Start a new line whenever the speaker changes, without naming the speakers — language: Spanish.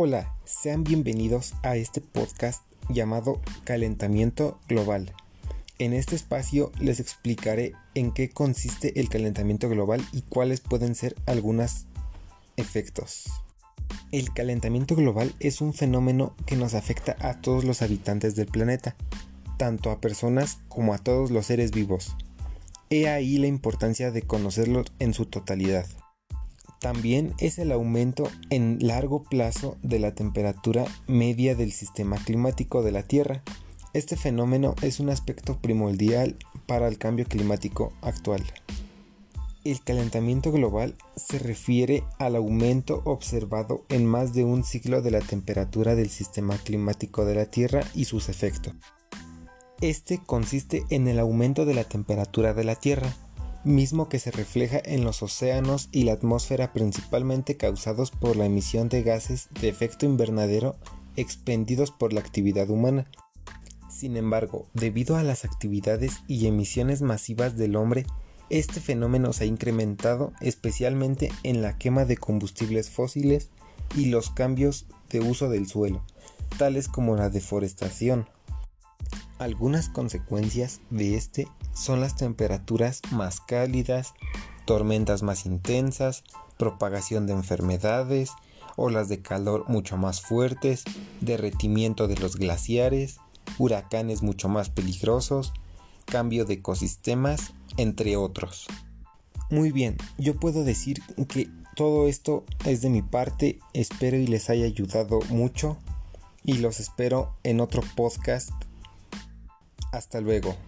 Hola, sean bienvenidos a este podcast llamado Calentamiento Global. En este espacio les explicaré en qué consiste el calentamiento global y cuáles pueden ser algunos efectos. El calentamiento global es un fenómeno que nos afecta a todos los habitantes del planeta, tanto a personas como a todos los seres vivos. He ahí la importancia de conocerlo en su totalidad. También es el aumento en largo plazo de la temperatura media del sistema climático de la Tierra. Este fenómeno es un aspecto primordial para el cambio climático actual. El calentamiento global se refiere al aumento observado en más de un ciclo de la temperatura del sistema climático de la Tierra y sus efectos. Este consiste en el aumento de la temperatura de la Tierra, mismo que se refleja en los océanos y la atmósfera principalmente causados por la emisión de gases de efecto invernadero expendidos por la actividad humana. Sin embargo, debido a las actividades y emisiones masivas del hombre, este fenómeno se ha incrementado especialmente en la quema de combustibles fósiles y los cambios de uso del suelo, tales como la deforestación, algunas consecuencias de este son las temperaturas más cálidas, tormentas más intensas, propagación de enfermedades, olas de calor mucho más fuertes, derretimiento de los glaciares, huracanes mucho más peligrosos, cambio de ecosistemas, entre otros. Muy bien, yo puedo decir que todo esto es de mi parte, espero y les haya ayudado mucho y los espero en otro podcast hasta luego.